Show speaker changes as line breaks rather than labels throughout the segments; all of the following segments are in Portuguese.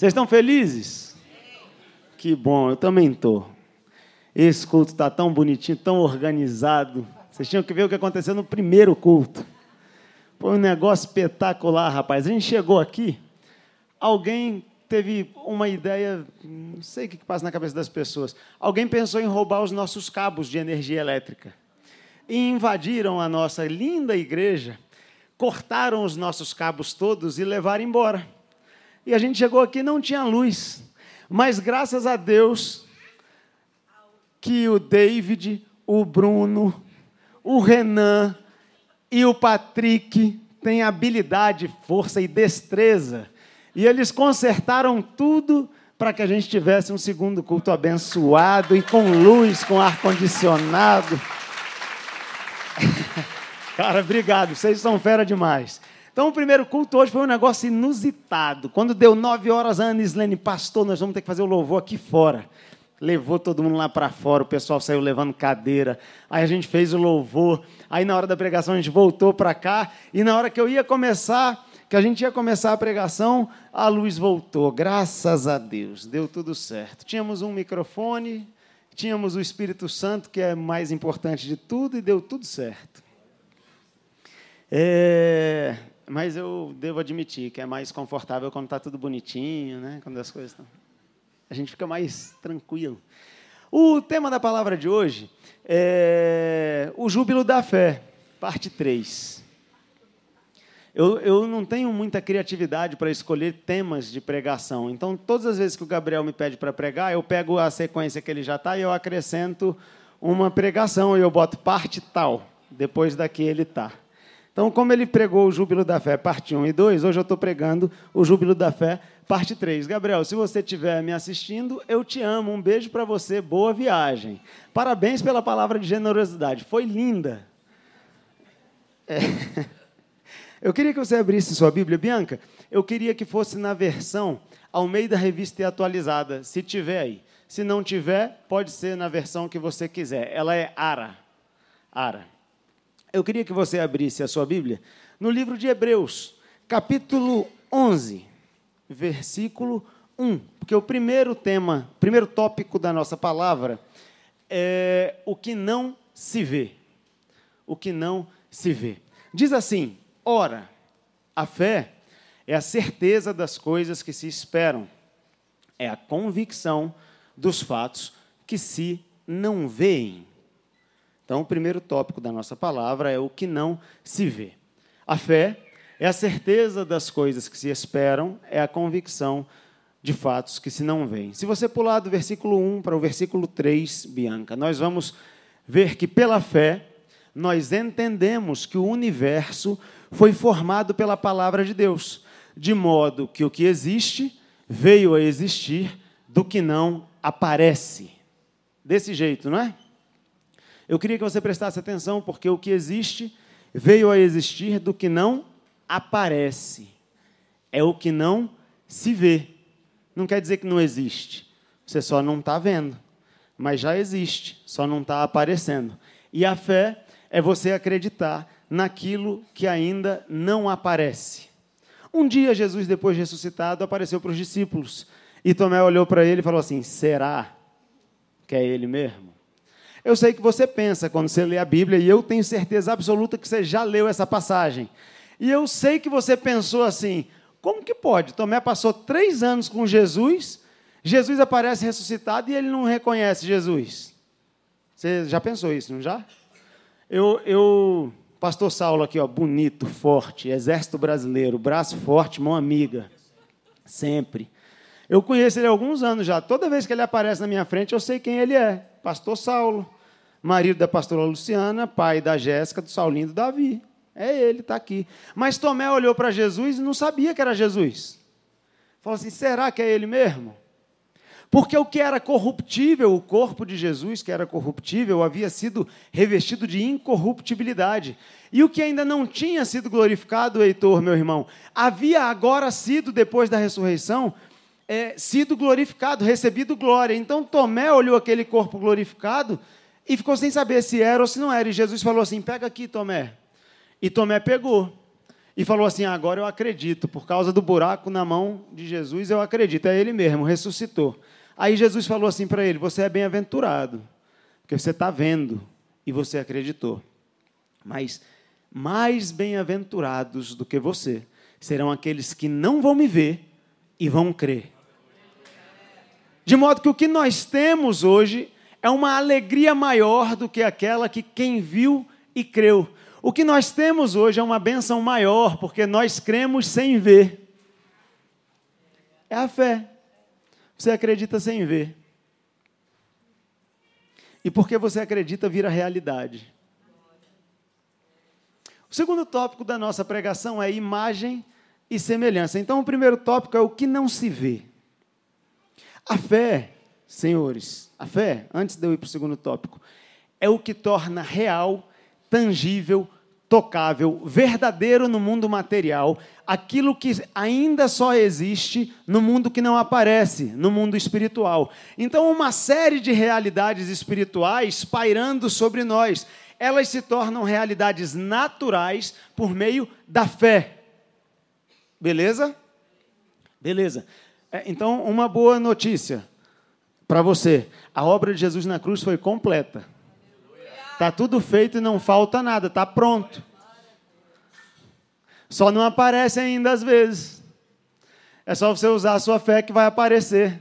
Vocês estão felizes? Que bom, eu também estou. Esse culto está tão bonitinho, tão organizado. Vocês tinham que ver o que aconteceu no primeiro culto. Foi um negócio espetacular, rapaz. A gente chegou aqui, alguém teve uma ideia, não sei o que passa na cabeça das pessoas. Alguém pensou em roubar os nossos cabos de energia elétrica. E invadiram a nossa linda igreja, cortaram os nossos cabos todos e levaram embora. E a gente chegou aqui não tinha luz. Mas graças a Deus, que o David, o Bruno, o Renan e o Patrick têm habilidade, força e destreza. E eles consertaram tudo para que a gente tivesse um segundo culto abençoado e com luz, com ar-condicionado. Cara, obrigado, vocês são fera demais. Então, o primeiro culto hoje foi um negócio inusitado. Quando deu nove horas, a Ana Islene, pastor, nós vamos ter que fazer o louvor aqui fora levou todo mundo lá para fora, o pessoal saiu levando cadeira. Aí a gente fez o louvor. Aí na hora da pregação a gente voltou para cá e na hora que eu ia começar, que a gente ia começar a pregação, a luz voltou. Graças a Deus, deu tudo certo. Tínhamos um microfone, tínhamos o Espírito Santo, que é mais importante de tudo, e deu tudo certo. É, mas eu devo admitir que é mais confortável quando está tudo bonitinho, né? quando as coisas estão a gente fica mais tranquilo. O tema da palavra de hoje é o júbilo da fé, parte 3. Eu, eu não tenho muita criatividade para escolher temas de pregação, então todas as vezes que o Gabriel me pede para pregar, eu pego a sequência que ele já está e eu acrescento uma pregação e eu boto parte tal, depois daqui ele está. Então, como ele pregou o Júbilo da Fé, parte 1 e 2, hoje eu estou pregando o Júbilo da Fé, parte 3. Gabriel, se você estiver me assistindo, eu te amo. Um beijo para você, boa viagem. Parabéns pela palavra de generosidade, foi linda. É. Eu queria que você abrisse sua Bíblia, Bianca. Eu queria que fosse na versão ao meio da revista e atualizada, se tiver aí. Se não tiver, pode ser na versão que você quiser. Ela é Ara. Ara. Eu queria que você abrisse a sua Bíblia no livro de Hebreus, capítulo 11, versículo 1. Porque o primeiro tema, o primeiro tópico da nossa palavra é o que não se vê. O que não se vê. Diz assim: ora, a fé é a certeza das coisas que se esperam, é a convicção dos fatos que se não veem. Então, o primeiro tópico da nossa palavra é o que não se vê. A fé é a certeza das coisas que se esperam, é a convicção de fatos que se não veem. Se você pular do versículo 1 para o versículo 3, Bianca, nós vamos ver que pela fé nós entendemos que o universo foi formado pela palavra de Deus, de modo que o que existe veio a existir do que não aparece. Desse jeito, não é? Eu queria que você prestasse atenção, porque o que existe veio a existir do que não aparece. É o que não se vê. Não quer dizer que não existe. Você só não está vendo. Mas já existe, só não está aparecendo. E a fé é você acreditar naquilo que ainda não aparece. Um dia, Jesus, depois de ressuscitado, apareceu para os discípulos. E Tomé olhou para ele e falou assim: Será que é ele mesmo? Eu sei que você pensa quando você lê a Bíblia, e eu tenho certeza absoluta que você já leu essa passagem. E eu sei que você pensou assim: como que pode? Tomé passou três anos com Jesus, Jesus aparece ressuscitado e ele não reconhece Jesus. Você já pensou isso, não já? Eu, eu pastor Saulo aqui, ó, bonito, forte, exército brasileiro, braço forte, mão amiga, sempre. Eu conheço ele há alguns anos já. Toda vez que ele aparece na minha frente, eu sei quem ele é pastor Saulo, marido da pastora Luciana, pai da Jéssica, do Saulinho do Davi. É ele, está aqui. Mas Tomé olhou para Jesus e não sabia que era Jesus. Falou assim: será que é ele mesmo? Porque o que era corruptível, o corpo de Jesus, que era corruptível, havia sido revestido de incorruptibilidade. E o que ainda não tinha sido glorificado, Heitor, meu irmão, havia agora sido, depois da ressurreição, é, sido glorificado, recebido glória. Então Tomé olhou aquele corpo glorificado e ficou sem saber se era ou se não era. E Jesus falou assim: pega aqui, Tomé. E Tomé pegou. E falou assim: agora eu acredito, por causa do buraco na mão de Jesus, eu acredito. É ele mesmo, ressuscitou. Aí Jesus falou assim para ele: Você é bem-aventurado, porque você está vendo e você acreditou. Mas mais bem-aventurados do que você serão aqueles que não vão me ver e vão crer. De modo que o que nós temos hoje é uma alegria maior do que aquela que quem viu e creu. O que nós temos hoje é uma bênção maior, porque nós cremos sem ver. É a fé. Você acredita sem ver. E porque você acredita, vira realidade. O segundo tópico da nossa pregação é imagem e semelhança. Então, o primeiro tópico é o que não se vê. A fé, senhores, a fé, antes de eu ir para o segundo tópico, é o que torna real, tangível, tocável, verdadeiro no mundo material, aquilo que ainda só existe no mundo que não aparece, no mundo espiritual. Então, uma série de realidades espirituais pairando sobre nós, elas se tornam realidades naturais por meio da fé. Beleza? Beleza. É, então, uma boa notícia para você: a obra de Jesus na cruz foi completa. Está tudo feito e não falta nada, está pronto. Só não aparece ainda às vezes. É só você usar a sua fé que vai aparecer.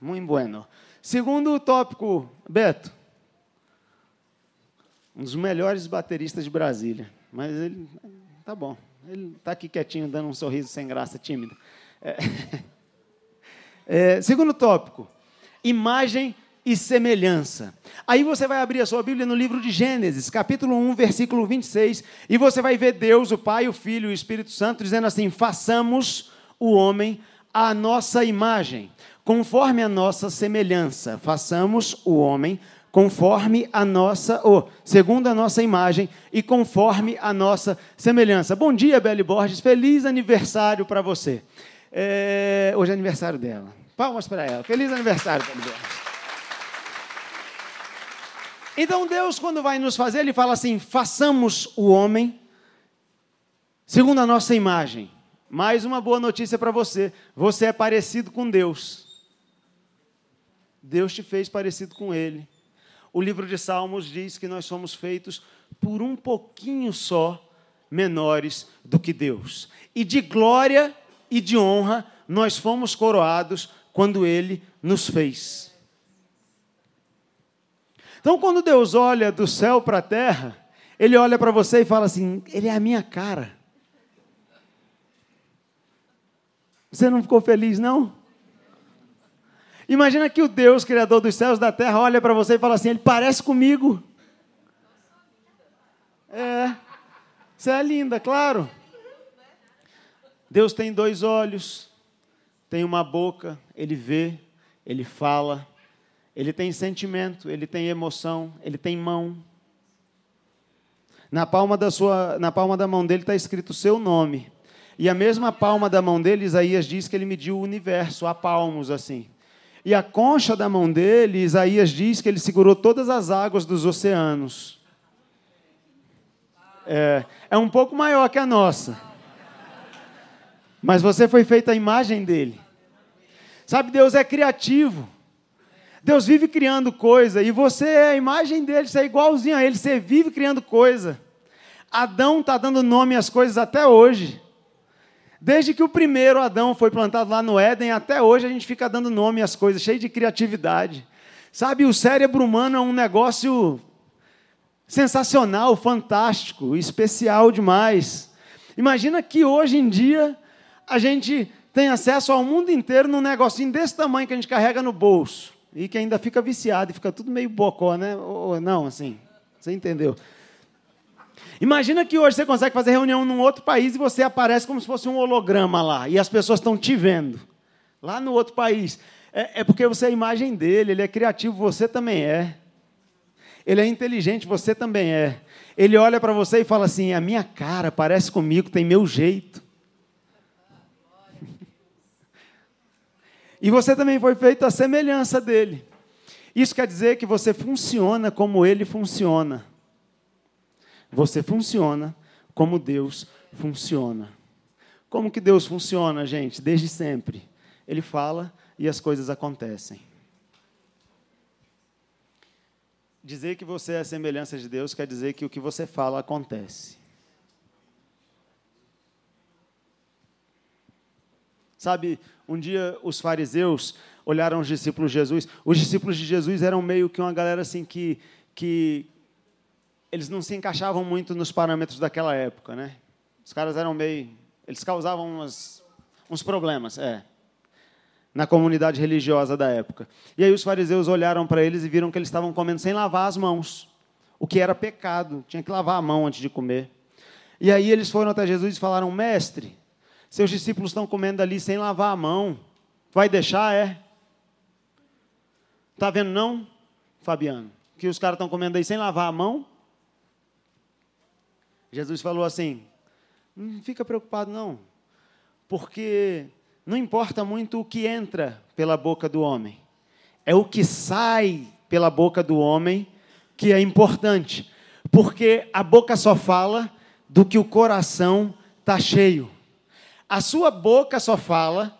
Muito bueno. Segundo tópico, Beto. Um dos melhores bateristas de Brasília. Mas ele. Tá bom. Ele está aqui quietinho, dando um sorriso sem graça, tímido. É, é, segundo tópico: imagem e semelhança. Aí você vai abrir a sua Bíblia no livro de Gênesis, capítulo 1, versículo 26, e você vai ver Deus, o Pai, o Filho e o Espírito Santo dizendo assim: façamos o homem à nossa imagem, conforme a nossa semelhança. Façamos o homem conforme a nossa, ou segundo a nossa imagem e conforme a nossa semelhança. Bom dia, Beli Borges, feliz aniversário para você. É, hoje é aniversário dela. Palmas para ela. Feliz aniversário, Beli Borges. Então Deus, quando vai nos fazer, Ele fala assim: façamos o homem segundo a nossa imagem. Mais uma boa notícia para você: você é parecido com Deus. Deus te fez parecido com Ele. O livro de Salmos diz que nós somos feitos por um pouquinho só menores do que Deus. E de glória e de honra nós fomos coroados quando Ele nos fez. Então, quando Deus olha do céu para a terra, Ele olha para você e fala assim: Ele é a minha cara. Você não ficou feliz, não? Imagina que o Deus, Criador dos céus e da terra, olha para você e fala assim: Ele parece comigo. É, você é linda, claro. Deus tem dois olhos, tem uma boca, ele vê, ele fala, ele tem sentimento, ele tem emoção, ele tem mão. Na palma da, sua, na palma da mão dele está escrito o seu nome. E a mesma palma da mão dele, Isaías diz que ele mediu o universo a palmos assim. E a concha da mão dele, Isaías diz que ele segurou todas as águas dos oceanos. É, é um pouco maior que a nossa. Mas você foi feita a imagem dele. Sabe, Deus é criativo. Deus vive criando coisa e você é a imagem dele, você é igualzinho a ele, você vive criando coisa. Adão está dando nome às coisas até hoje. Desde que o primeiro Adão foi plantado lá no Éden, até hoje a gente fica dando nome às coisas, cheio de criatividade. Sabe, o cérebro humano é um negócio sensacional, fantástico, especial demais. Imagina que hoje em dia a gente tem acesso ao mundo inteiro num negocinho desse tamanho que a gente carrega no bolso e que ainda fica viciado e fica tudo meio bocó, né? Ou, não, assim, você entendeu? Imagina que hoje você consegue fazer reunião num outro país e você aparece como se fosse um holograma lá e as pessoas estão te vendo. lá no outro país. É, é porque você é a imagem dele, ele é criativo, você também é. Ele é inteligente, você também é. Ele olha para você e fala assim: a minha cara parece comigo, tem meu jeito. E você também foi feito à semelhança dele. Isso quer dizer que você funciona como ele funciona. Você funciona como Deus funciona. Como que Deus funciona, gente? Desde sempre. Ele fala e as coisas acontecem. Dizer que você é a semelhança de Deus quer dizer que o que você fala acontece. Sabe, um dia os fariseus olharam os discípulos de Jesus. Os discípulos de Jesus eram meio que uma galera assim que, que eles não se encaixavam muito nos parâmetros daquela época, né? Os caras eram meio, eles causavam umas, uns problemas, é, na comunidade religiosa da época. E aí os fariseus olharam para eles e viram que eles estavam comendo sem lavar as mãos, o que era pecado, tinha que lavar a mão antes de comer. E aí eles foram até Jesus e falaram: Mestre, seus discípulos estão comendo ali sem lavar a mão, vai deixar? É? Está vendo, não, Fabiano? Que os caras estão comendo aí sem lavar a mão? Jesus falou assim: não fica preocupado, não, porque não importa muito o que entra pela boca do homem, é o que sai pela boca do homem que é importante, porque a boca só fala do que o coração está cheio. A sua boca só fala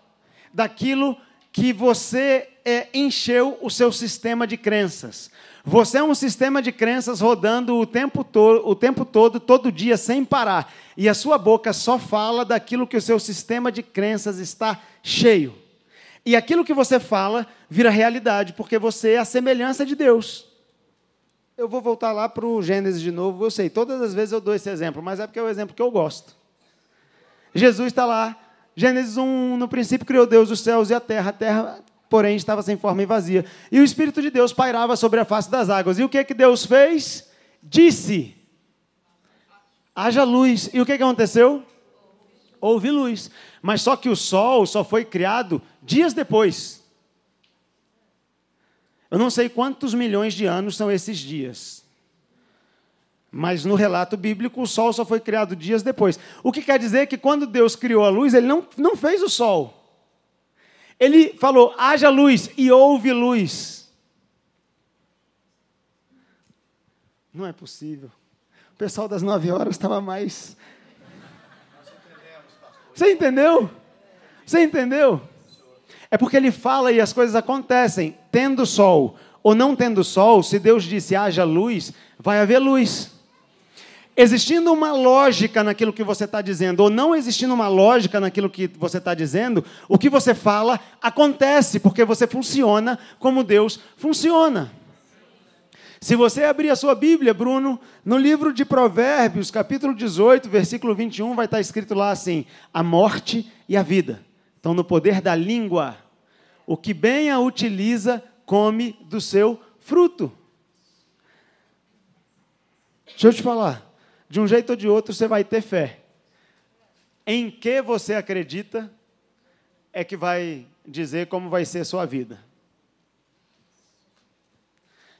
daquilo que você é, encheu o seu sistema de crenças. Você é um sistema de crenças rodando o tempo, todo, o tempo todo, todo dia, sem parar. E a sua boca só fala daquilo que o seu sistema de crenças está cheio. E aquilo que você fala vira realidade, porque você é a semelhança de Deus. Eu vou voltar lá para o Gênesis de novo, eu sei, todas as vezes eu dou esse exemplo, mas é porque é o exemplo que eu gosto. Jesus está lá, Gênesis 1, no princípio criou Deus os céus e a terra, a terra, porém, estava sem forma e vazia. E o Espírito de Deus pairava sobre a face das águas. E o que, que Deus fez? Disse: haja luz. E o que, que aconteceu? Houve luz. Mas só que o sol só foi criado dias depois. Eu não sei quantos milhões de anos são esses dias. Mas no relato bíblico, o sol só foi criado dias depois. O que quer dizer que quando Deus criou a luz, ele não, não fez o sol. Ele falou: haja luz e houve luz. Não é possível. O pessoal das nove horas estava mais. Você entendeu? Você entendeu? É porque ele fala e as coisas acontecem. Tendo sol ou não tendo sol, se Deus disse haja luz, vai haver luz. Existindo uma lógica naquilo que você está dizendo, ou não existindo uma lógica naquilo que você está dizendo, o que você fala acontece, porque você funciona como Deus funciona. Se você abrir a sua Bíblia, Bruno, no livro de Provérbios, capítulo 18, versículo 21, vai estar escrito lá assim: a morte e a vida estão no poder da língua. O que bem a utiliza, come do seu fruto. Deixa eu te falar de um jeito ou de outro você vai ter fé. Em que você acredita é que vai dizer como vai ser a sua vida.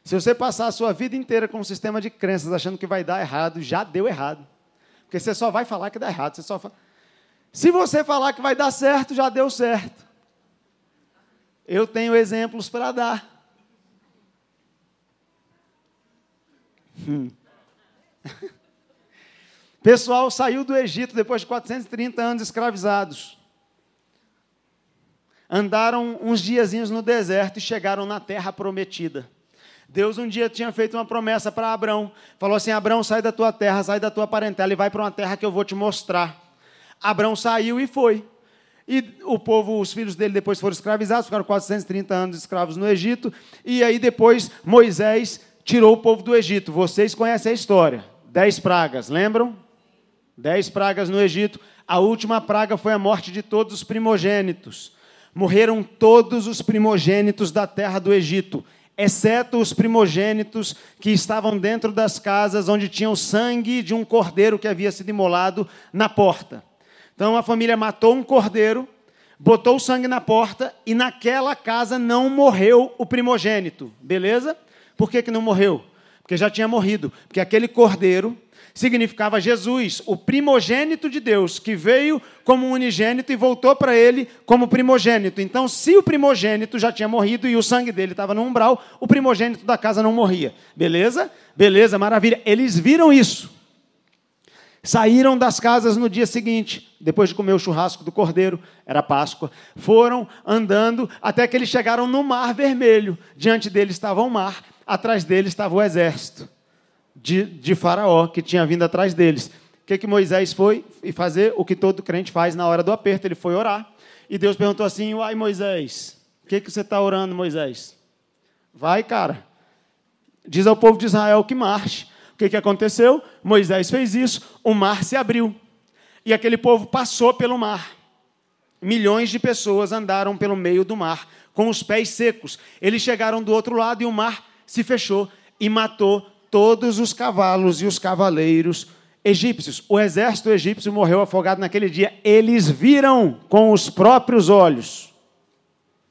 Se você passar a sua vida inteira com um sistema de crenças achando que vai dar errado, já deu errado. Porque você só vai falar que dá errado. Você só. Se você falar que vai dar certo, já deu certo. Eu tenho exemplos para dar. Hum. pessoal saiu do Egito depois de 430 anos escravizados. Andaram uns diazinhos no deserto e chegaram na terra prometida. Deus um dia tinha feito uma promessa para Abraão. Falou assim: Abraão, sai da tua terra, sai da tua parentela e vai para uma terra que eu vou te mostrar. Abraão saiu e foi. E o povo, os filhos dele depois foram escravizados, ficaram 430 anos escravos no Egito. E aí depois Moisés tirou o povo do Egito. Vocês conhecem a história. Dez pragas, lembram? Dez pragas no Egito. A última praga foi a morte de todos os primogênitos. Morreram todos os primogênitos da terra do Egito, exceto os primogênitos que estavam dentro das casas onde tinha o sangue de um cordeiro que havia sido imolado na porta. Então a família matou um cordeiro, botou o sangue na porta e naquela casa não morreu o primogênito, beleza? Por que, que não morreu? Porque já tinha morrido. Porque aquele cordeiro significava Jesus, o primogênito de Deus, que veio como unigênito e voltou para ele como primogênito. Então, se o primogênito já tinha morrido e o sangue dele estava no umbral, o primogênito da casa não morria. Beleza? Beleza, maravilha. Eles viram isso. Saíram das casas no dia seguinte, depois de comer o churrasco do cordeiro, era Páscoa. Foram andando até que eles chegaram no Mar Vermelho. Diante deles estava o mar, atrás deles estava o exército de, de Faraó que tinha vindo atrás deles. O que, que Moisés foi e fazer? O que todo crente faz na hora do aperto. Ele foi orar. E Deus perguntou assim: Uai, Moisés, o que, que você está orando, Moisés? Vai, cara. Diz ao povo de Israel que marche. O que, que aconteceu? Moisés fez isso, o mar se abriu. E aquele povo passou pelo mar. Milhões de pessoas andaram pelo meio do mar, com os pés secos. Eles chegaram do outro lado e o mar se fechou e matou todos os cavalos e os cavaleiros egípcios. O exército egípcio morreu afogado naquele dia. Eles viram com os próprios olhos.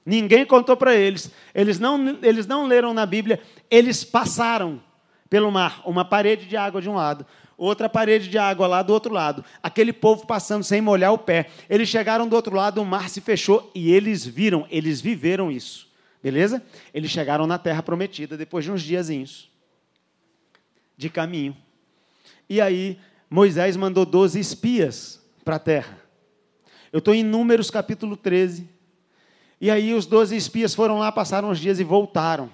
Ninguém contou para eles. Eles não, eles não leram na Bíblia. Eles passaram pelo mar, uma parede de água de um lado, outra parede de água lá do outro lado. Aquele povo passando sem molhar o pé. Eles chegaram do outro lado, o mar se fechou e eles viram, eles viveram isso. Beleza? Eles chegaram na terra prometida depois de uns diazinhos de caminho. E aí Moisés mandou 12 espias para a terra. Eu estou em Números capítulo 13. E aí os 12 espias foram lá, passaram uns dias e voltaram.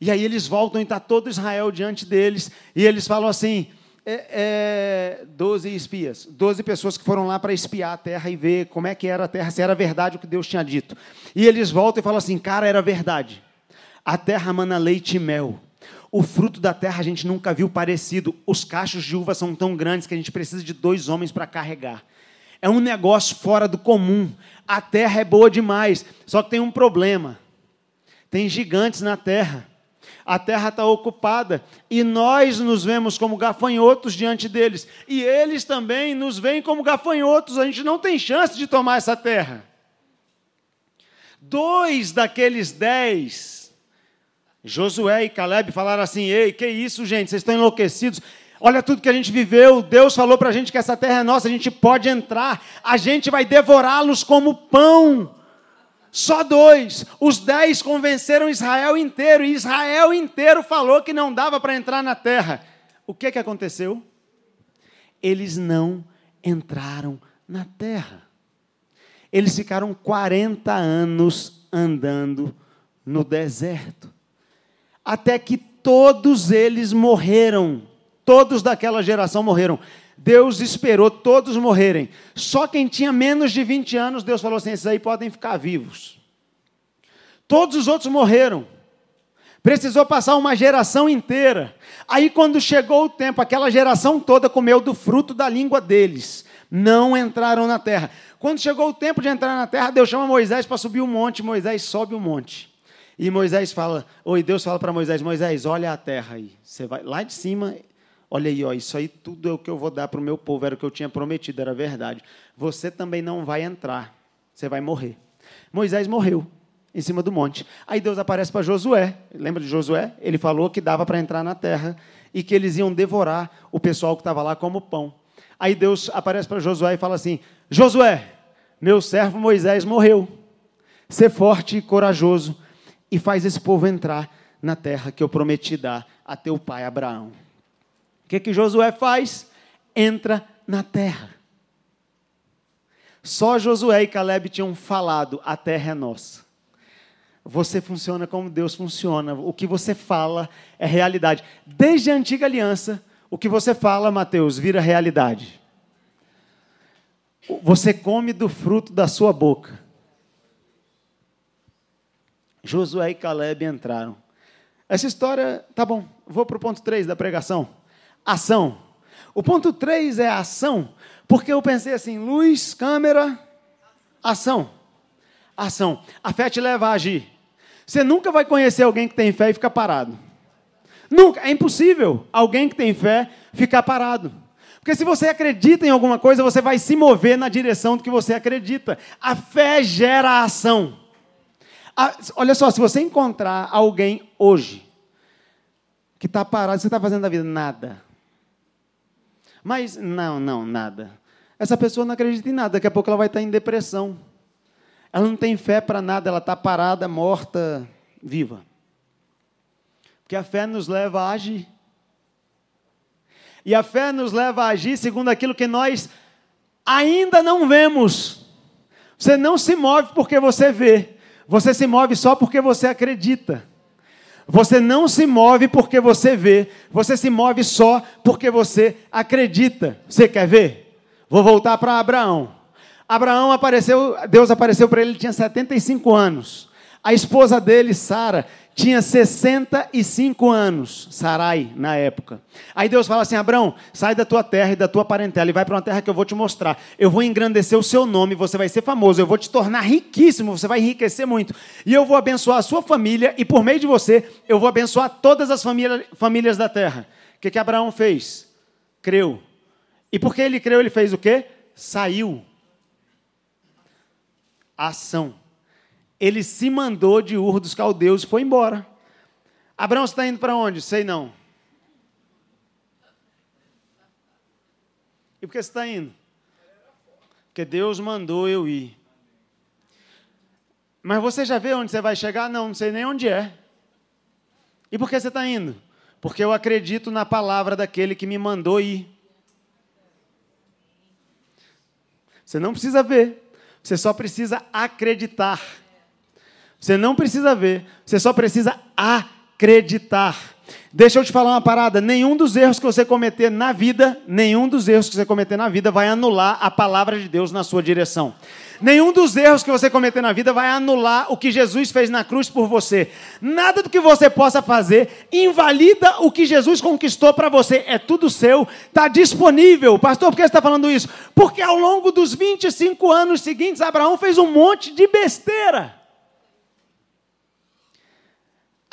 E aí eles voltam e está todo Israel diante deles, e eles falam assim: é, é, 12 espias, 12 pessoas que foram lá para espiar a terra e ver como é que era a terra, se era verdade o que Deus tinha dito. E eles voltam e falam assim: cara, era verdade. A terra mana leite e mel. O fruto da terra a gente nunca viu parecido. Os cachos de uva são tão grandes que a gente precisa de dois homens para carregar. É um negócio fora do comum. A terra é boa demais, só que tem um problema. Tem gigantes na terra a terra está ocupada e nós nos vemos como gafanhotos diante deles, e eles também nos veem como gafanhotos, a gente não tem chance de tomar essa terra. Dois daqueles dez, Josué e Caleb, falaram assim: Ei, que isso, gente, vocês estão enlouquecidos. Olha tudo que a gente viveu. Deus falou para a gente que essa terra é nossa, a gente pode entrar, a gente vai devorá-los como pão. Só dois. Os dez convenceram Israel inteiro, e Israel inteiro falou que não dava para entrar na terra. O que, que aconteceu? Eles não entraram na terra. Eles ficaram 40 anos andando no deserto. Até que todos eles morreram. Todos daquela geração morreram. Deus esperou todos morrerem. Só quem tinha menos de 20 anos, Deus falou assim: esses aí podem ficar vivos. Todos os outros morreram. Precisou passar uma geração inteira. Aí, quando chegou o tempo, aquela geração toda comeu do fruto da língua deles. Não entraram na terra. Quando chegou o tempo de entrar na terra, Deus chama Moisés para subir o um monte. Moisés sobe o um monte. E Moisés fala, ou Deus fala para Moisés: Moisés, olha a terra aí. Você vai lá de cima, Olha aí, ó, isso aí tudo é o que eu vou dar para o meu povo, era o que eu tinha prometido, era verdade. Você também não vai entrar, você vai morrer. Moisés morreu em cima do monte. Aí Deus aparece para Josué. Lembra de Josué? Ele falou que dava para entrar na terra e que eles iam devorar o pessoal que estava lá como pão. Aí Deus aparece para Josué e fala assim: Josué, meu servo Moisés morreu. Ser forte e corajoso e faz esse povo entrar na terra que eu prometi dar a teu pai Abraão. O que, que Josué faz? Entra na terra. Só Josué e Caleb tinham falado: a terra é nossa. Você funciona como Deus funciona. O que você fala é realidade. Desde a antiga aliança, o que você fala, Mateus, vira realidade. Você come do fruto da sua boca. Josué e Caleb entraram. Essa história, tá bom, vou para o ponto 3 da pregação ação. O ponto 3 é ação, porque eu pensei assim: luz, câmera, ação. Ação. A fé te leva a agir. Você nunca vai conhecer alguém que tem fé e ficar parado. Nunca. É impossível alguém que tem fé ficar parado. Porque se você acredita em alguma coisa, você vai se mover na direção do que você acredita. A fé gera ação. A, olha só, se você encontrar alguém hoje que está parado, você está fazendo da vida nada. Mas não, não, nada. Essa pessoa não acredita em nada, daqui a pouco ela vai estar em depressão. Ela não tem fé para nada, ela está parada, morta, viva. Porque a fé nos leva a agir. E a fé nos leva a agir segundo aquilo que nós ainda não vemos. Você não se move porque você vê, você se move só porque você acredita. Você não se move porque você vê, você se move só porque você acredita. Você quer ver? Vou voltar para Abraão. Abraão apareceu, Deus apareceu para ele, ele tinha 75 anos. A esposa dele, Sara, tinha 65 anos, Sarai, na época. Aí Deus fala assim: Abraão, sai da tua terra e da tua parentela e vai para uma terra que eu vou te mostrar. Eu vou engrandecer o seu nome, você vai ser famoso, eu vou te tornar riquíssimo, você vai enriquecer muito. E eu vou abençoar a sua família e por meio de você, eu vou abençoar todas as família, famílias da terra. O que, que Abraão fez? Creu. E porque ele creu, ele fez o quê? Saiu. Ação ele se mandou de Ur dos Caldeus e foi embora. Abraão está indo para onde? Sei não. E por que você está indo? Porque Deus mandou eu ir. Mas você já vê onde você vai chegar? Não, não sei nem onde é. E por que você está indo? Porque eu acredito na palavra daquele que me mandou ir. Você não precisa ver, você só precisa acreditar. Você não precisa ver, você só precisa acreditar. Deixa eu te falar uma parada: nenhum dos erros que você cometer na vida, nenhum dos erros que você cometer na vida vai anular a palavra de Deus na sua direção. Nenhum dos erros que você cometer na vida vai anular o que Jesus fez na cruz por você. Nada do que você possa fazer invalida o que Jesus conquistou para você. É tudo seu, está disponível. Pastor, por que você está falando isso? Porque ao longo dos 25 anos seguintes, Abraão fez um monte de besteira.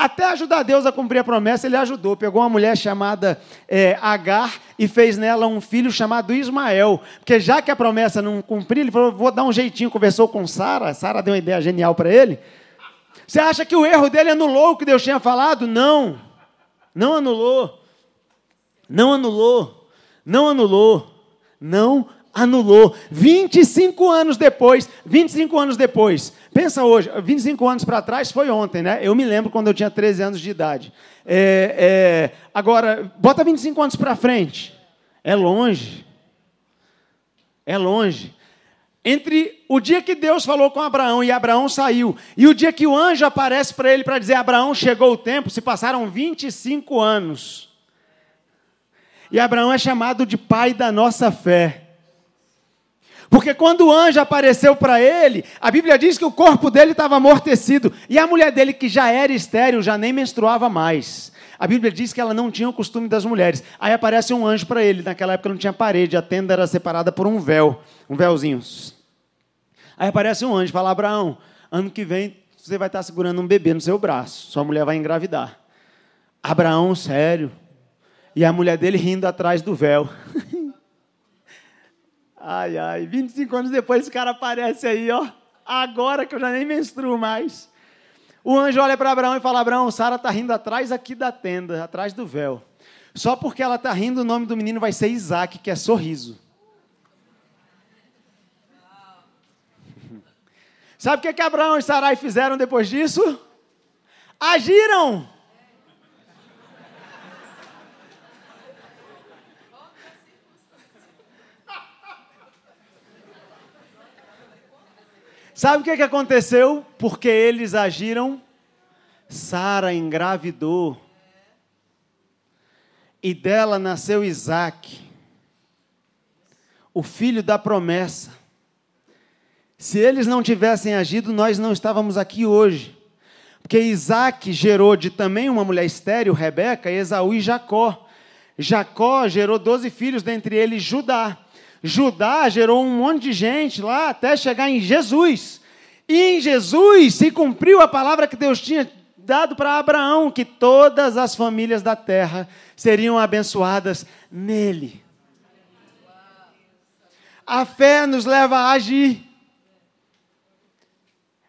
Até ajudar Deus a cumprir a promessa, ele ajudou. Pegou uma mulher chamada é, Agar e fez nela um filho chamado Ismael. Porque já que a promessa não cumpriu, ele falou: vou dar um jeitinho. Conversou com Sara. Sara deu uma ideia genial para ele. Você acha que o erro dele anulou o que Deus tinha falado? Não. Não anulou. Não anulou. Não anulou. Não anulou. 25 anos depois, 25 anos depois. Pensa hoje, 25 anos para trás foi ontem, né? Eu me lembro quando eu tinha 13 anos de idade. É, é, agora, bota 25 anos para frente. É longe. É longe. Entre o dia que Deus falou com Abraão e Abraão saiu, e o dia que o anjo aparece para ele para dizer: Abraão, chegou o tempo, se passaram 25 anos. E Abraão é chamado de pai da nossa fé. Porque quando o anjo apareceu para ele, a Bíblia diz que o corpo dele estava amortecido e a mulher dele, que já era estéril, já nem menstruava mais. A Bíblia diz que ela não tinha o costume das mulheres. Aí aparece um anjo para ele. Naquela época não tinha parede, a tenda era separada por um véu, um véuzinho. Aí aparece um anjo e fala: Abraão, ano que vem você vai estar segurando um bebê no seu braço, sua mulher vai engravidar. Abraão, sério. E a mulher dele rindo atrás do véu. Ai, ai, 25 anos depois esse cara aparece aí, ó. Agora que eu já nem menstruo mais. O anjo olha para Abraão e fala: Abraão, Sara está rindo atrás aqui da tenda, atrás do véu. Só porque ela está rindo, o nome do menino vai ser Isaac, que é sorriso. Sabe o que, que Abraão e Sarai fizeram depois disso? Agiram. Sabe o que, que aconteceu? Porque eles agiram, Sara engravidou. E dela nasceu Isaac, o filho da promessa. Se eles não tivessem agido, nós não estávamos aqui hoje. Porque Isaac gerou de também uma mulher estéril, Rebeca, Esaú e Jacó. Jacó gerou doze filhos, dentre eles Judá. Judá gerou um monte de gente lá até chegar em Jesus. E em Jesus se cumpriu a palavra que Deus tinha dado para Abraão, que todas as famílias da terra seriam abençoadas nele. A fé nos leva a agir.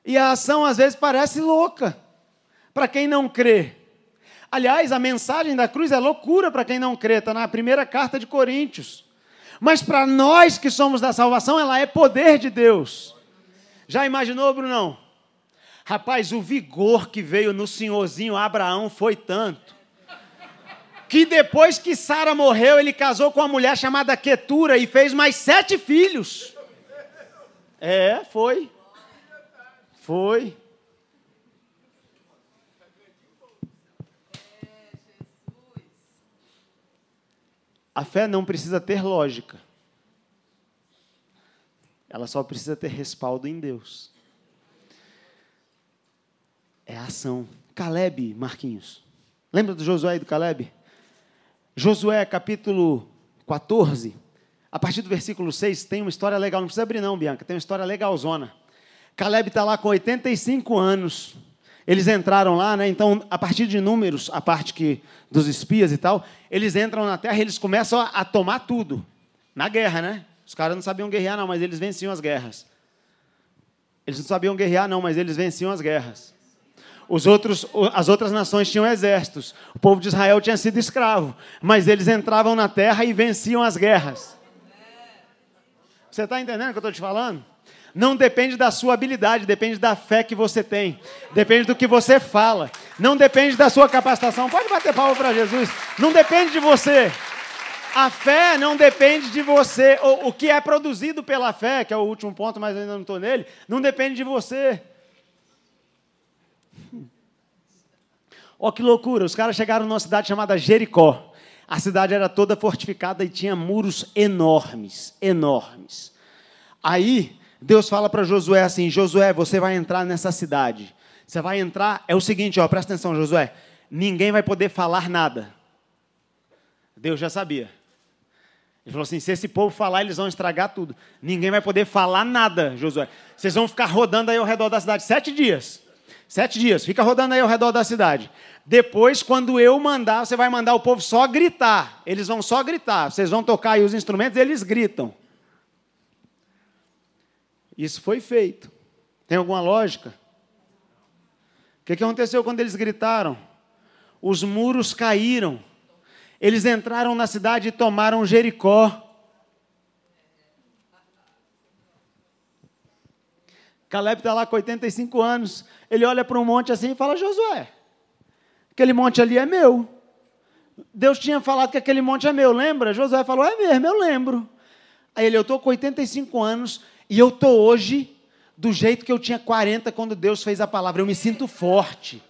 E a ação às vezes parece louca para quem não crê. Aliás, a mensagem da cruz é loucura para quem não crê, está na primeira carta de Coríntios. Mas para nós que somos da salvação, ela é poder de Deus. Já imaginou, Brunão? Rapaz, o vigor que veio no senhorzinho Abraão foi tanto. Que depois que Sara morreu, ele casou com uma mulher chamada Quetura e fez mais sete filhos. É, foi. Foi. A fé não precisa ter lógica. Ela só precisa ter respaldo em Deus. É a ação. Caleb, Marquinhos. Lembra do Josué e do Caleb? Josué, capítulo 14, a partir do versículo 6, tem uma história legal. Não precisa abrir, não, Bianca. Tem uma história legalzona. Caleb está lá com 85 anos. Eles entraram lá, né? Então, a partir de números, a parte que dos espias e tal, eles entram na terra e eles começam a, a tomar tudo. Na guerra, né? Os caras não sabiam guerrear, não, mas eles venciam as guerras. Eles não sabiam guerrear, não, mas eles venciam as guerras. Os outros, as outras nações tinham exércitos. O povo de Israel tinha sido escravo, mas eles entravam na terra e venciam as guerras. Você está entendendo o que eu estou te falando? Não depende da sua habilidade, depende da fé que você tem, depende do que você fala, não depende da sua capacitação. Pode bater palma para Jesus, não depende de você. A fé não depende de você. O, o que é produzido pela fé, que é o último ponto, mas ainda não estou nele, não depende de você. Olha que loucura, os caras chegaram numa cidade chamada Jericó. A cidade era toda fortificada e tinha muros enormes, enormes. Aí, Deus fala para Josué assim: Josué, você vai entrar nessa cidade. Você vai entrar, é o seguinte, ó, presta atenção, Josué. Ninguém vai poder falar nada. Deus já sabia. Ele falou assim: se esse povo falar, eles vão estragar tudo. Ninguém vai poder falar nada, Josué. Vocês vão ficar rodando aí ao redor da cidade sete dias. Sete dias, fica rodando aí ao redor da cidade. Depois, quando eu mandar, você vai mandar o povo só gritar. Eles vão só gritar. Vocês vão tocar aí os instrumentos, eles gritam. Isso foi feito. Tem alguma lógica? O que, aconteceu quando eles gritaram? Os muros caíram. Eles entraram na cidade e tomaram Jericó. Caleb está lá com 85 anos. Ele olha para um monte assim e fala: Josué, aquele monte ali é meu. Deus tinha falado que aquele monte é meu, lembra? Josué falou: é mesmo, eu lembro. Aí ele: eu estou com 85 anos e eu estou hoje do jeito que eu tinha 40 quando Deus fez a palavra. Eu me sinto forte.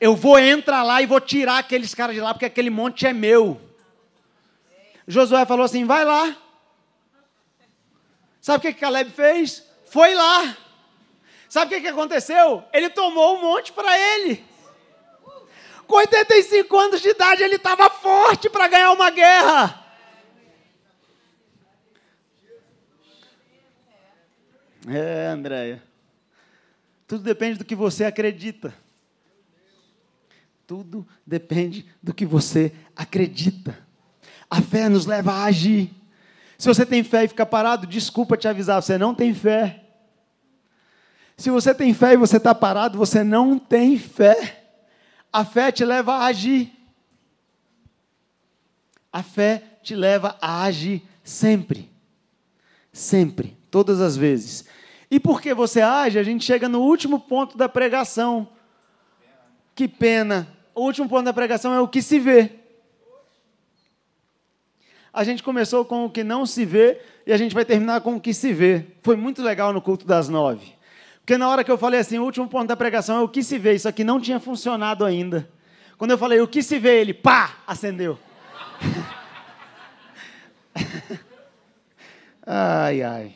Eu vou entrar lá e vou tirar aqueles caras de lá, porque aquele monte é meu. Josué falou assim: vai lá. Sabe o que Caleb fez? Foi lá. Sabe o que aconteceu? Ele tomou um monte para ele. Com 85 anos de idade, ele estava forte para ganhar uma guerra. É, Andréia. Tudo depende do que você acredita. Tudo depende do que você acredita. A fé nos leva a agir. Se você tem fé e fica parado, desculpa te avisar, você não tem fé. Se você tem fé e você está parado, você não tem fé. A fé te leva a agir. A fé te leva a agir sempre. Sempre, todas as vezes. E porque você age, a gente chega no último ponto da pregação. Que pena. O último ponto da pregação é o que se vê. A gente começou com o que não se vê e a gente vai terminar com o que se vê. Foi muito legal no culto das nove. Porque na hora que eu falei assim, o último ponto da pregação é o que se vê, isso aqui não tinha funcionado ainda. Quando eu falei o que se vê, ele pá, acendeu. ai, ai.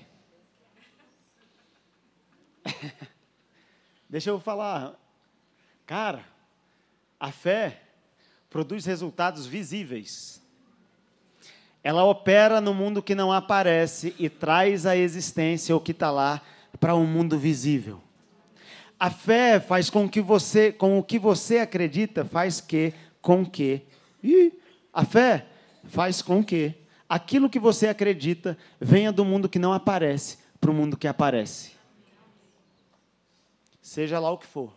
Deixa eu falar. Cara, a fé produz resultados visíveis. Ela opera no mundo que não aparece e traz à existência o que está lá para um mundo visível. A fé faz com que você, com o que você acredita, faz que, com que, a fé faz com que aquilo que você acredita venha do mundo que não aparece para o mundo que aparece. Seja lá o que for.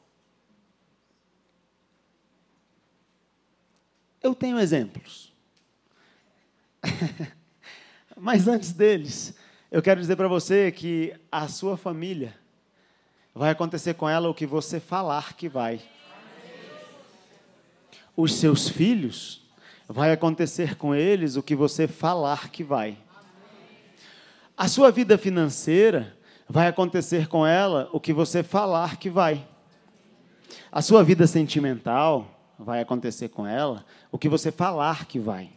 Eu tenho exemplos. Mas antes deles, eu quero dizer para você que a sua família vai acontecer com ela o que você falar que vai. Os seus filhos vai acontecer com eles o que você falar que vai. A sua vida financeira vai acontecer com ela o que você falar que vai. A sua vida sentimental vai acontecer com ela o que você falar que vai.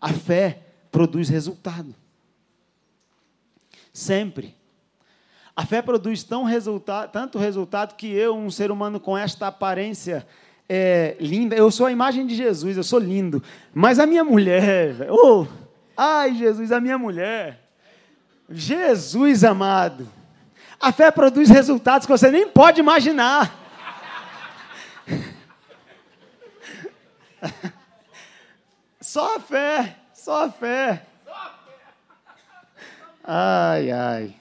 A fé produz resultado. Sempre. A fé produz tão resulta tanto resultado que eu, um ser humano com esta aparência é, linda, eu sou a imagem de Jesus, eu sou lindo. Mas a minha mulher, oh, ai Jesus, a minha mulher, Jesus amado, a fé produz resultados que você nem pode imaginar. Só a fé, só a fé. Ai, ai.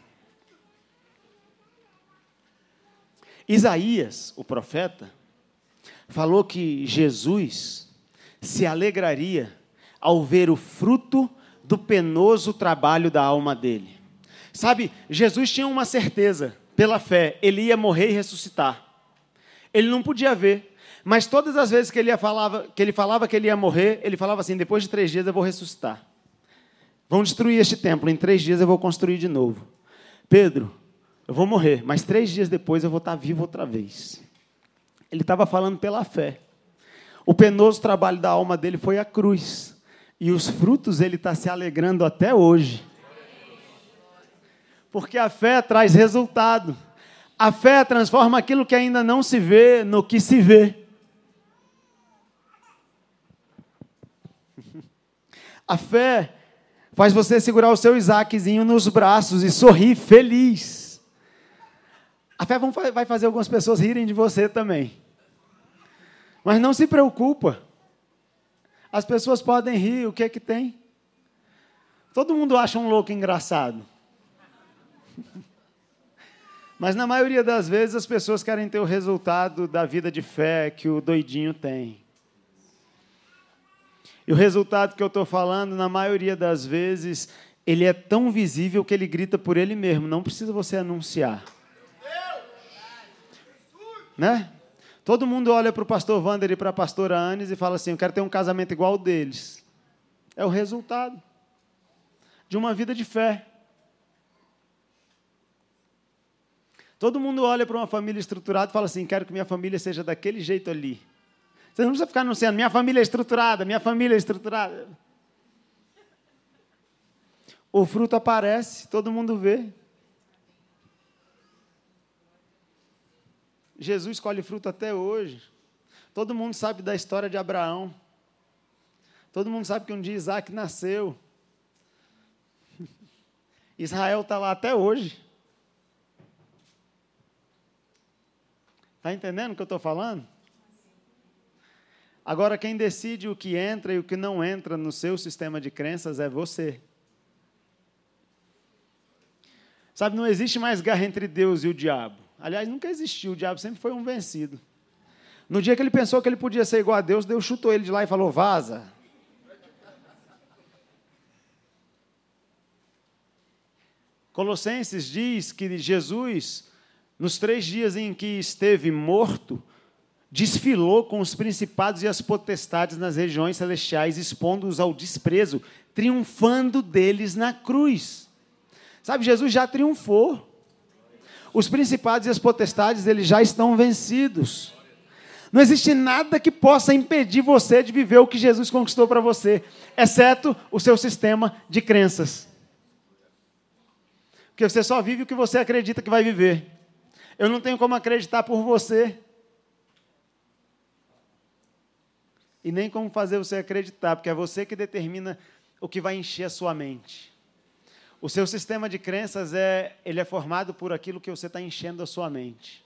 Isaías, o profeta, falou que Jesus se alegraria ao ver o fruto do penoso trabalho da alma dele. Sabe, Jesus tinha uma certeza, pela fé, ele ia morrer e ressuscitar. Ele não podia ver, mas todas as vezes que ele, falava, que ele falava que ele ia morrer, ele falava assim: depois de três dias eu vou ressuscitar. Vão destruir este templo, em três dias eu vou construir de novo. Pedro, eu vou morrer, mas três dias depois eu vou estar vivo outra vez. Ele estava falando pela fé. O penoso trabalho da alma dele foi a cruz. E os frutos ele está se alegrando até hoje. Porque a fé traz resultado. A fé transforma aquilo que ainda não se vê no que se vê. A fé faz você segurar o seu Isaaczinho nos braços e sorrir feliz. A fé vai fazer algumas pessoas rirem de você também. Mas não se preocupa. As pessoas podem rir, o que é que tem? Todo mundo acha um louco engraçado. Mas na maioria das vezes as pessoas querem ter o resultado da vida de fé que o doidinho tem. E o resultado que eu estou falando, na maioria das vezes, ele é tão visível que ele grita por ele mesmo, não precisa você anunciar. Né? Todo mundo olha para o pastor Wander e para a pastora Anes e fala assim: Eu quero ter um casamento igual ao deles. É o resultado de uma vida de fé. Todo mundo olha para uma família estruturada e fala assim: Quero que minha família seja daquele jeito ali. Você não precisa ficar anunciando: Minha família é estruturada, minha família é estruturada. O fruto aparece, todo mundo vê. Jesus colhe fruto até hoje. Todo mundo sabe da história de Abraão. Todo mundo sabe que um dia Isaac nasceu. Israel está lá até hoje. Está entendendo o que eu estou falando? Agora, quem decide o que entra e o que não entra no seu sistema de crenças é você. Sabe, não existe mais guerra entre Deus e o diabo. Aliás, nunca existiu, o diabo sempre foi um vencido. No dia que ele pensou que ele podia ser igual a Deus, Deus chutou ele de lá e falou: vaza. Colossenses diz que Jesus, nos três dias em que esteve morto, desfilou com os principados e as potestades nas regiões celestiais, expondo-os ao desprezo, triunfando deles na cruz. Sabe, Jesus já triunfou os principados e as potestades, eles já estão vencidos. Não existe nada que possa impedir você de viver o que Jesus conquistou para você, exceto o seu sistema de crenças. Porque você só vive o que você acredita que vai viver. Eu não tenho como acreditar por você. E nem como fazer você acreditar, porque é você que determina o que vai encher a sua mente. O seu sistema de crenças é, ele é formado por aquilo que você está enchendo a sua mente.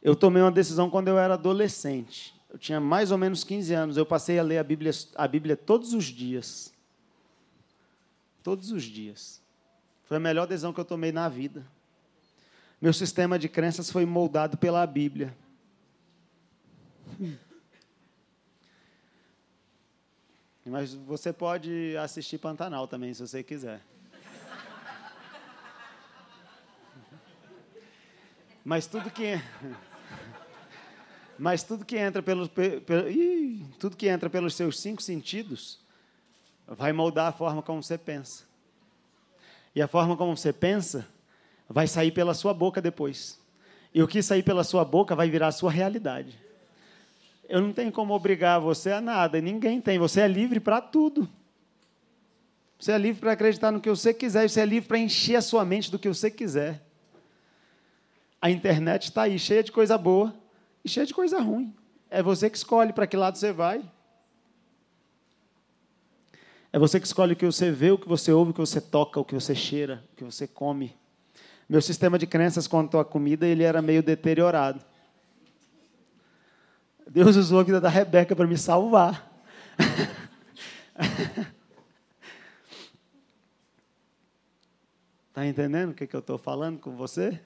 Eu tomei uma decisão quando eu era adolescente. eu tinha mais ou menos 15 anos, eu passei a ler a Bíblia, a Bíblia todos os dias. Todos os dias. Foi a melhor decisão que eu tomei na vida. Meu sistema de crenças foi moldado pela Bíblia. Mas você pode assistir Pantanal também, se você quiser. Mas tudo que mas tudo que entra pelos pelo, tudo que entra pelos seus cinco sentidos vai moldar a forma como você pensa. E a forma como você pensa vai sair pela sua boca depois. E o que sair pela sua boca vai virar a sua realidade. Eu não tenho como obrigar você a nada, ninguém tem. Você é livre para tudo. Você é livre para acreditar no que você quiser, você é livre para encher a sua mente do que você quiser. A internet está aí, cheia de coisa boa e cheia de coisa ruim. É você que escolhe para que lado você vai. É você que escolhe o que você vê, o que você ouve, o que você toca, o que você cheira, o que você come. Meu sistema de crenças quanto à comida, ele era meio deteriorado. Deus usou a vida da Rebeca para me salvar. Está entendendo o que, que eu estou falando com você?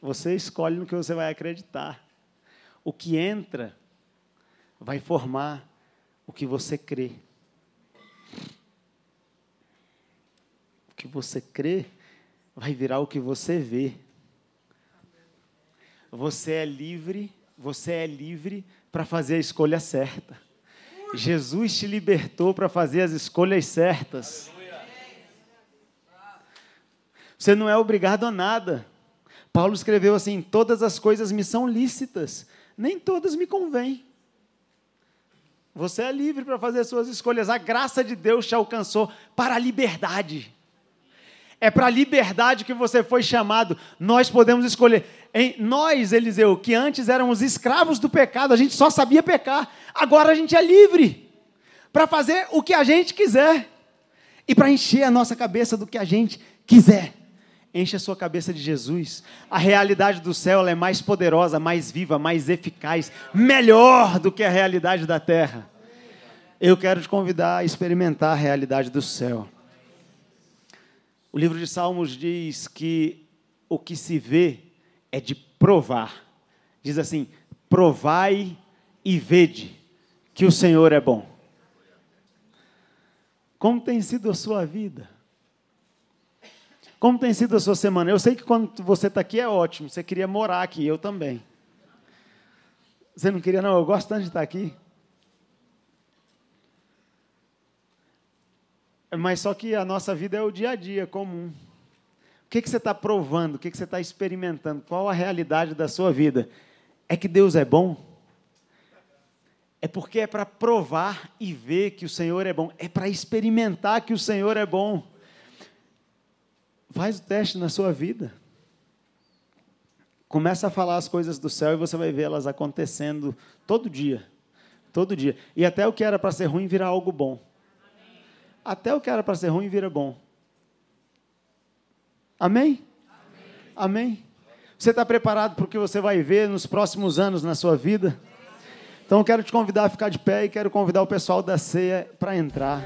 Você escolhe no que você vai acreditar. O que entra vai formar o que você crê. O que você crê vai virar o que você vê. Você é livre, você é livre para fazer a escolha certa. Jesus te libertou para fazer as escolhas certas. Você não é obrigado a nada. Paulo escreveu assim: todas as coisas me são lícitas, nem todas me convêm. Você é livre para fazer as suas escolhas. A graça de Deus te alcançou para a liberdade. É para a liberdade que você foi chamado. Nós podemos escolher. Em nós, Eliseu, que antes éramos escravos do pecado, a gente só sabia pecar. Agora a gente é livre para fazer o que a gente quiser e para encher a nossa cabeça do que a gente quiser. Enche a sua cabeça de Jesus. A realidade do céu é mais poderosa, mais viva, mais eficaz, melhor do que a realidade da terra. Eu quero te convidar a experimentar a realidade do céu. O livro de Salmos diz que o que se vê é de provar. Diz assim: provai e vede que o Senhor é bom. Como tem sido a sua vida? Como tem sido a sua semana? Eu sei que quando você está aqui é ótimo, você queria morar aqui, eu também. Você não queria, não? Eu gosto tanto de estar aqui. Mas só que a nossa vida é o dia a dia comum. O que, que você está provando? O que, que você está experimentando? Qual a realidade da sua vida? É que Deus é bom? É porque é para provar e ver que o Senhor é bom. É para experimentar que o Senhor é bom. Faz o teste na sua vida. Começa a falar as coisas do céu e você vai ver elas acontecendo todo dia. Todo dia. E até o que era para ser ruim virar algo bom até o que era para ser ruim vira bom. Amém? Amém? Amém? Você está preparado para o que você vai ver nos próximos anos na sua vida? Então, quero te convidar a ficar de pé e quero convidar o pessoal da ceia para entrar.